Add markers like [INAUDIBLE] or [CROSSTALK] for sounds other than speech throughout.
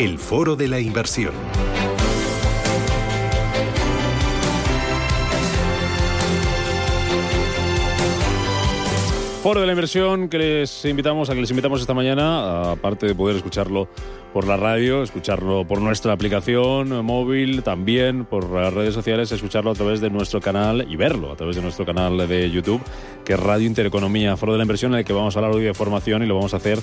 el foro de la inversión. Foro de la inversión que les invitamos a que les invitamos esta mañana, aparte de poder escucharlo por la radio, escucharlo por nuestra aplicación móvil, también por las redes sociales, escucharlo a través de nuestro canal y verlo a través de nuestro canal de YouTube, que es Radio Intereconomía, Foro de la Inversión, en el que vamos a hablar hoy de formación y lo vamos a hacer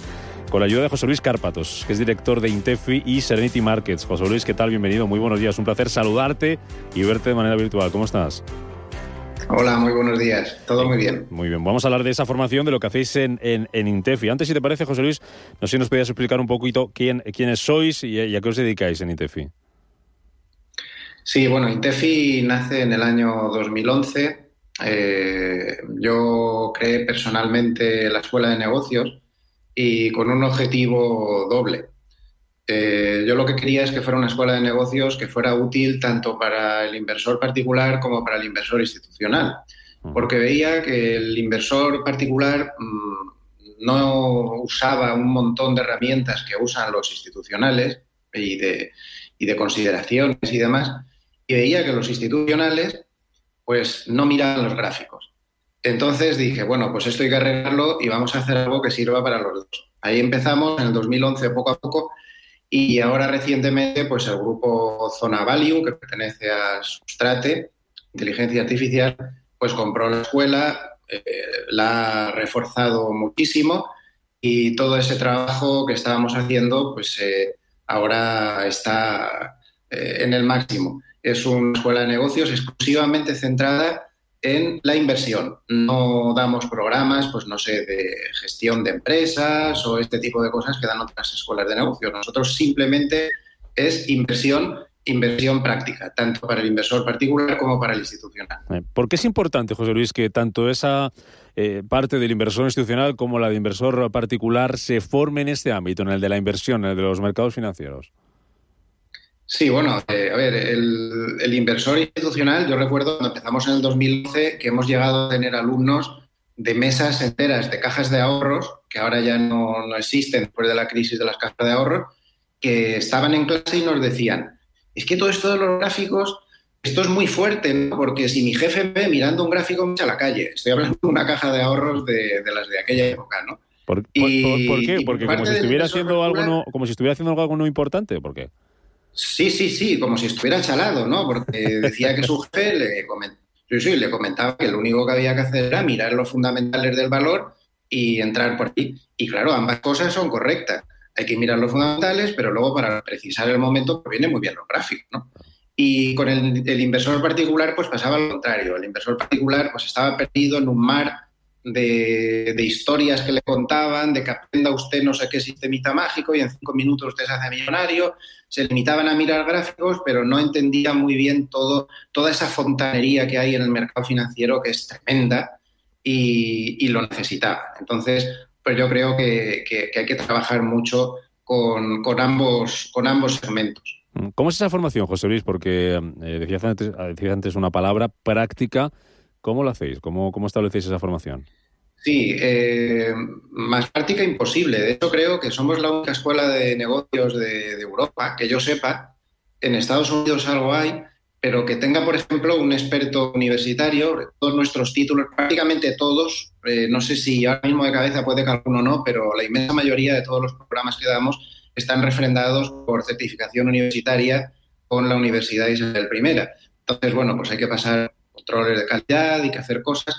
con la ayuda de José Luis Cárpatos, que es director de Intefi y Serenity Markets. José Luis, ¿qué tal? Bienvenido, muy buenos días, un placer saludarte y verte de manera virtual. ¿Cómo estás? Hola, muy buenos días. Todo muy bien. Muy bien. Vamos a hablar de esa formación, de lo que hacéis en, en, Intefi. Antes, si te parece, José Luis, no sé si nos podías explicar un poquito quién, quiénes sois y, a qué os dedicáis en Intefi. Sí, bueno, Intefi nace en el año 2011. Eh, yo creé personalmente la Escuela de Negocios y con un objetivo doble. Eh, yo lo que quería es que fuera una escuela de negocios que fuera útil tanto para el inversor particular como para el inversor institucional, porque veía que el inversor particular mm, no usaba un montón de herramientas que usan los institucionales y de, y de consideraciones y demás, y veía que los institucionales pues no miraban los gráficos. Entonces dije, bueno, pues esto hay que arreglarlo y vamos a hacer algo que sirva para los dos. Ahí empezamos en el 2011 poco a poco y ahora recientemente, pues el grupo Zona Value, que pertenece a Substrate, Inteligencia Artificial, pues compró la escuela, eh, la ha reforzado muchísimo y todo ese trabajo que estábamos haciendo, pues eh, ahora está eh, en el máximo. Es una escuela de negocios exclusivamente centrada en la inversión. No damos programas, pues no sé, de gestión de empresas o este tipo de cosas que dan otras escuelas de negocio. Nosotros simplemente es inversión, inversión práctica, tanto para el inversor particular como para el institucional. Eh, ¿Por qué es importante, José Luis, que tanto esa eh, parte del inversor institucional como la de inversor particular se forme en este ámbito, en el de la inversión, en el de los mercados financieros? Sí, bueno, eh, a ver, el, inversor institucional, yo recuerdo cuando empezamos en el 2011 que hemos llegado a tener alumnos de mesas enteras de cajas de ahorros, que ahora ya no, existen después de la crisis de las cajas de ahorros, que estaban en clase y nos decían, es que todo esto de los gráficos, esto es muy fuerte, ¿no? porque si mi jefe me ve mirando un gráfico me echa a la calle. Estoy hablando de una caja de ahorros de, las de aquella época, ¿no? ¿Por, qué? Porque como si, estuviera haciendo algo como si estuviera haciendo algo no importante, ¿por qué? Sí, sí, sí, como si estuviera chalado, ¿no? Porque decía que su [LAUGHS] jefe le, le comentaba que lo único que había que hacer era mirar los fundamentales del valor y entrar por ahí. Y claro, ambas cosas son correctas. Hay que mirar los fundamentales, pero luego para precisar el momento pues viene muy bien los gráficos, ¿no? Y con el, el, inversor particular pues pasaba lo contrario. El inversor particular pues estaba perdido en un mar de, historias que le contaban, de que aprenda usted no sé qué sistemita mágico y en cinco minutos usted se hace millonario. Se limitaban a mirar gráficos, pero no entendían muy bien todo, toda esa fontanería que hay en el mercado financiero, que es tremenda, y, lo necesitaba. Entonces, pues yo creo que, hay que trabajar mucho con, ambos, con ambos segmentos. ¿Cómo es esa formación, José Luis? Porque eh, decías, antes, decías antes una palabra práctica ¿Cómo lo hacéis? ¿Cómo, cómo establecéis esa formación? Sí, eh, más práctica imposible. De hecho, creo que somos la única escuela de negocios de, Europa, que yo sepa. En Estados Unidos algo hay, pero que tenga, por ejemplo, un experto universitario, todos nuestros títulos, prácticamente todos, eh, no sé si ahora mismo de cabeza puede que alguno no, pero la inmensa mayoría de todos los programas que damos están refrendados por certificación universitaria con la Universidad Isabel I. Entonces, bueno, pues hay que pasar controles de calidad y que hacer cosas.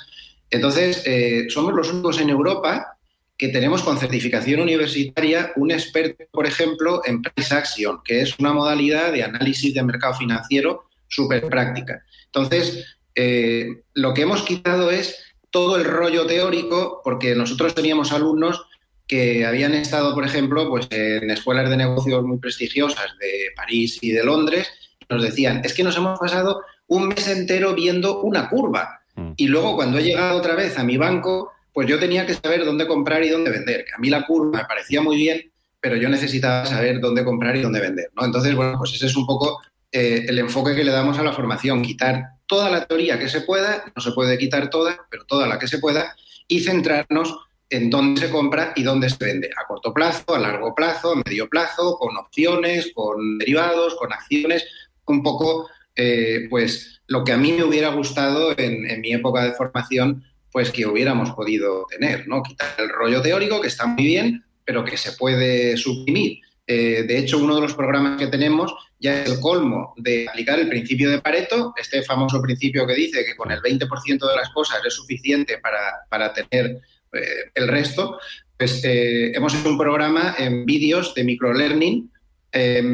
Entonces, eh, somos los únicos en Europa que tenemos con certificación universitaria un experto, por ejemplo, en Price Action, que es una modalidad de análisis de mercado financiero súper práctica. Entonces, eh, lo que hemos quitado es todo el rollo teórico, porque nosotros teníamos alumnos que habían estado, por ejemplo, pues en escuelas de negocios muy prestigiosas de París y de Londres, nos decían, es que nos hemos pasado un mes entero viendo una curva. Mm. Y luego cuando he llegado otra vez a mi banco, pues yo tenía que saber dónde comprar y dónde vender. Que a mí la curva me parecía muy bien, pero yo necesitaba saber dónde comprar y dónde vender. ¿no? Entonces, bueno, pues ese es un poco eh, el enfoque que le damos a la formación, quitar toda la teoría que se pueda, no se puede quitar toda, pero toda la que se pueda, y centrarnos en dónde se compra y dónde se vende, a corto plazo, a largo plazo, a medio plazo, con opciones, con derivados, con acciones, un poco, eh, pues, lo que a mí me hubiera gustado en, mi época de formación, pues que hubiéramos podido tener, ¿no? Quitar el rollo teórico, que está muy bien, pero que se puede suprimir. Eh, de hecho, uno de los programas que tenemos ya es el colmo de aplicar el principio de Pareto, este famoso principio que dice que con el 20% de las cosas es suficiente para, tener eh, el resto, pues hemos hecho un programa en vídeos de microlearning, 10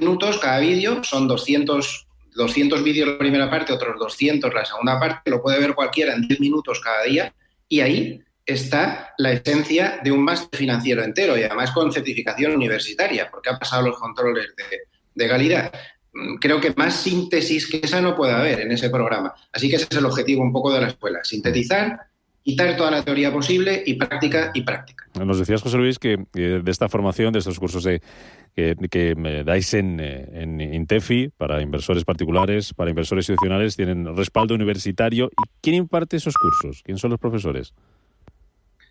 minutos cada vídeo, son 200, 200 vídeos la primera parte, otros 200 la segunda parte, lo puede ver cualquiera en 10 minutos cada día, y ahí está la esencia de un máster financiero entero y además con certificación universitaria, porque ha pasado los controles de, calidad. Mm, creo que más síntesis que esa no puede haber en ese programa. Así que ese es el objetivo un poco de la escuela, sintetizar, quitar toda la teoría posible y práctica y práctica. Nos decías, José Luis, que de esta formación, de estos cursos de, que, dais en, en, Intefi para inversores particulares, para inversores institucionales, tienen respaldo universitario. ¿Y quién imparte esos cursos? ¿Quién son los profesores?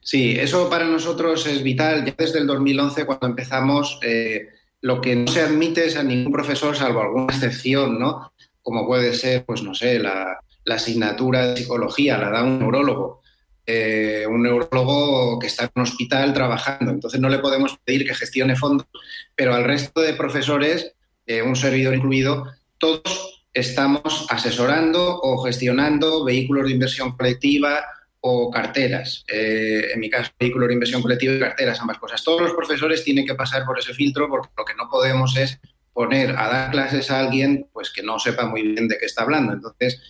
Sí, eso para nosotros es vital. Ya desde el 2011, cuando empezamos, eh, lo que no se admite es a ningún profesor, salvo alguna excepción, ¿no? Como puede ser, pues no sé, la, asignatura de psicología, la da un neurólogo. Eh, un neurólogo que está en un hospital trabajando. Entonces no le podemos pedir que gestione fondos, pero al resto de profesores, eh, un servidor incluido, todos estamos asesorando o gestionando vehículos de inversión colectiva, o carteras. Eh, en mi caso, vehículo de inversión colectiva y carteras, ambas cosas. Todos los profesores tienen que pasar por ese filtro porque lo que no podemos es poner a dar clases a alguien pues que no sepa muy bien de qué está hablando. Entonces,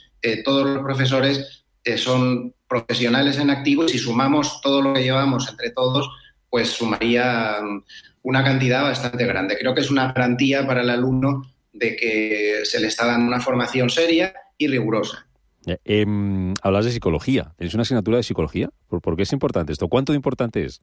todos los profesores son profesionales en activo y si sumamos todo lo que llevamos entre todos, pues sumaría mm, una cantidad bastante grande. Creo que es una garantía para el alumno de que se le está dando una formación seria y rigurosa. Eh, hablas de psicología. ¿Tenéis una asignatura de psicología? ¿Por, qué es importante esto? ¿Cuánto de importante es?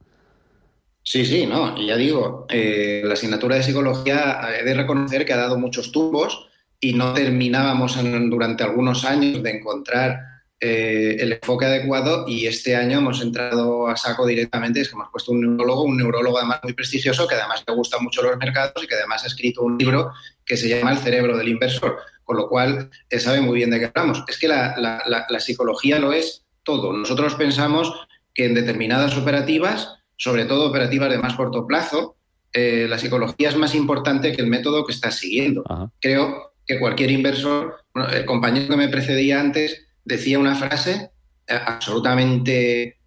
Sí, sí, no, ya digo, eh, la asignatura de psicología he de reconocer que ha dado muchos tumbos y no terminábamos durante algunos años de encontrar eh, el enfoque adecuado y este año hemos entrado a saco directamente, es que hemos puesto un neurólogo, un neurólogo además muy prestigioso que además le gusta mucho los mercados y que además ha escrito un libro que se llama El cerebro del inversor con lo cual eh, sabe muy bien de qué hablamos. Es que la, psicología lo es todo. Nosotros pensamos que en determinadas operativas, sobre todo operativas de más corto plazo, eh, la psicología es más importante que el método que estás siguiendo. Creo que cualquier inversor, el compañero que me precedía antes decía una frase eh, absolutamente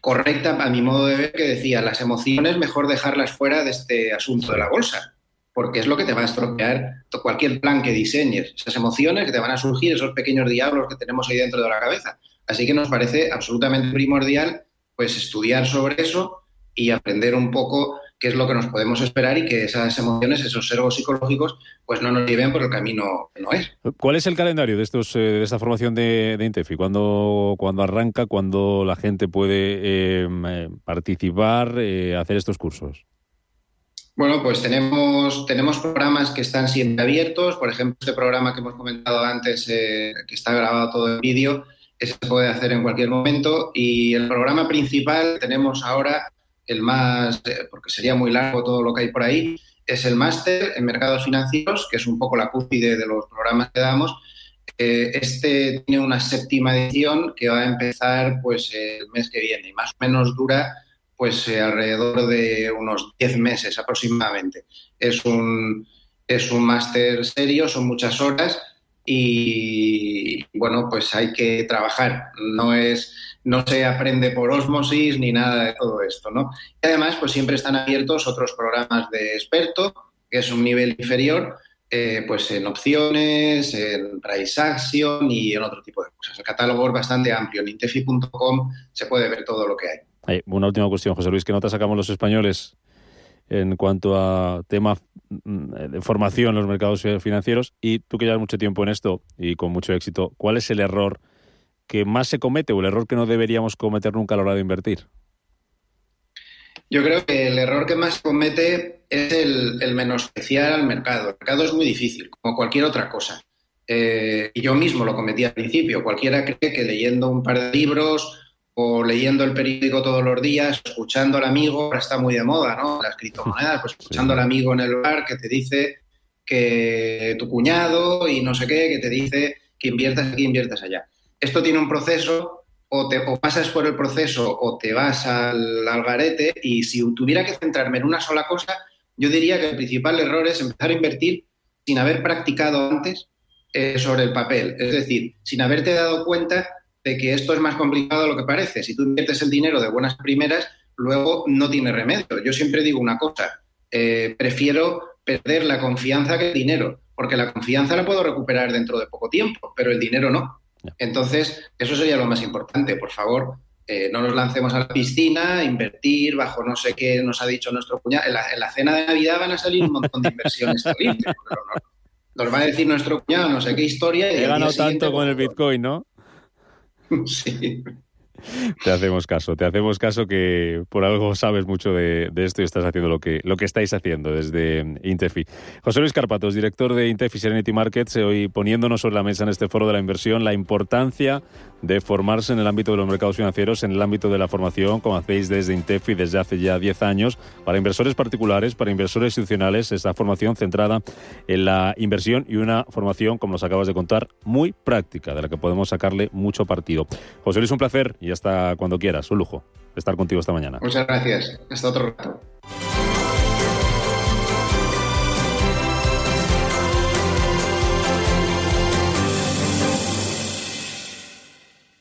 correcta a mi modo de ver que decía, las emociones mejor dejarlas fuera de este asunto de la bolsa porque es lo que te va a estropear cualquier plan que diseñes, esas emociones que te van a surgir, esos pequeños diablos que tenemos ahí dentro de la cabeza. Así que nos parece absolutamente primordial pues estudiar sobre eso y aprender un poco qué es lo que nos podemos esperar y que esas emociones, esos servos psicológicos, pues no nos lleven por el camino que no es. ¿Cuál es el calendario de estos eh, de esta formación de, Intefi? ¿Cuándo, cuando arranca? ¿Cuándo la gente puede eh, eh, participar, hacer estos cursos? Bueno, pues tenemos, tenemos programas que están siempre abiertos. Por ejemplo, este programa que hemos comentado antes, eh, que está grabado todo en vídeo, ese se puede hacer en cualquier momento. Y el programa principal tenemos ahora, el más, eh, porque sería muy largo todo lo que hay por ahí, es el máster en mercados financieros, que es un poco la cúspide de los programas que damos. Eh, este tiene una séptima edición que va a empezar pues el mes que viene y más o menos dura pues eh, alrededor de unos 10 meses aproximadamente. Es un, es un máster serio, son muchas horas y bueno, pues hay que trabajar. No es no se aprende por osmosis ni nada de todo esto, ¿no? Y además, pues siempre están abiertos otros programas de experto, que es un nivel inferior, eh, pues en opciones, en price action y en otro tipo de cosas. El catálogo es bastante amplio. En intefi.com se puede ver todo lo que hay una última cuestión, José Luis, ¿qué nota sacamos los españoles en cuanto a tema mm, de formación en los mercados financieros? Y tú que llevas mucho tiempo en esto y con mucho éxito, ¿cuál es el error que más se comete o el error que no deberíamos cometer nunca a la hora de invertir? Yo creo que el error que más comete es el, menospreciar al mercado. El mercado es muy difícil, como cualquier otra cosa. Eh, y yo mismo lo cometí al principio. Cualquiera cree que leyendo un par de libros o leyendo el periódico todos los días, escuchando al amigo, ahora está muy de moda, ¿no? Las criptomonedas, pues escuchando al amigo en el bar que te dice que tu cuñado y no sé qué, que te dice que inviertas aquí, inviertas allá. Esto tiene un proceso, o, te, o pasas por el proceso o te vas al, al garete, y si tuviera que centrarme en una sola cosa, yo diría que el principal error es empezar a invertir sin haber practicado antes eh, sobre el papel. Es decir, sin haberte dado cuenta de que esto es más complicado de lo que parece. Si tú inviertes el dinero de buenas primeras, luego no tiene remedio. Yo siempre digo una cosa, eh, prefiero perder la confianza que el dinero, porque la confianza la puedo recuperar dentro de poco tiempo, pero el dinero no. Entonces, eso sería lo más importante. Por favor, eh, no nos lancemos a la piscina, invertir bajo no sé qué nos ha dicho nuestro cuñado. En la, cena de Navidad van a salir un montón de inversiones [LAUGHS] terribles. nos va a decir nuestro cuñado no sé qué historia. He ganado tanto con el Bitcoin, ¿no? Sí. Te hacemos caso, te hacemos caso que por algo sabes mucho de, esto y estás haciendo lo que, lo que estáis haciendo desde Intefi. José Luis Carpatos, director de Intefi Serenity Markets, hoy poniéndonos sobre la mesa en este foro de la inversión la importancia de formarse en el ámbito de los mercados financieros, en el ámbito de la formación, como hacéis desde Intefi desde hace ya 10 años, para inversores particulares, para inversores institucionales, esta formación centrada en la inversión y una formación, como nos acabas de contar, muy práctica, de la que podemos sacarle mucho partido. José Luis, un placer y hasta cuando quieras. Un lujo estar contigo esta mañana. Muchas gracias. Hasta otro rato.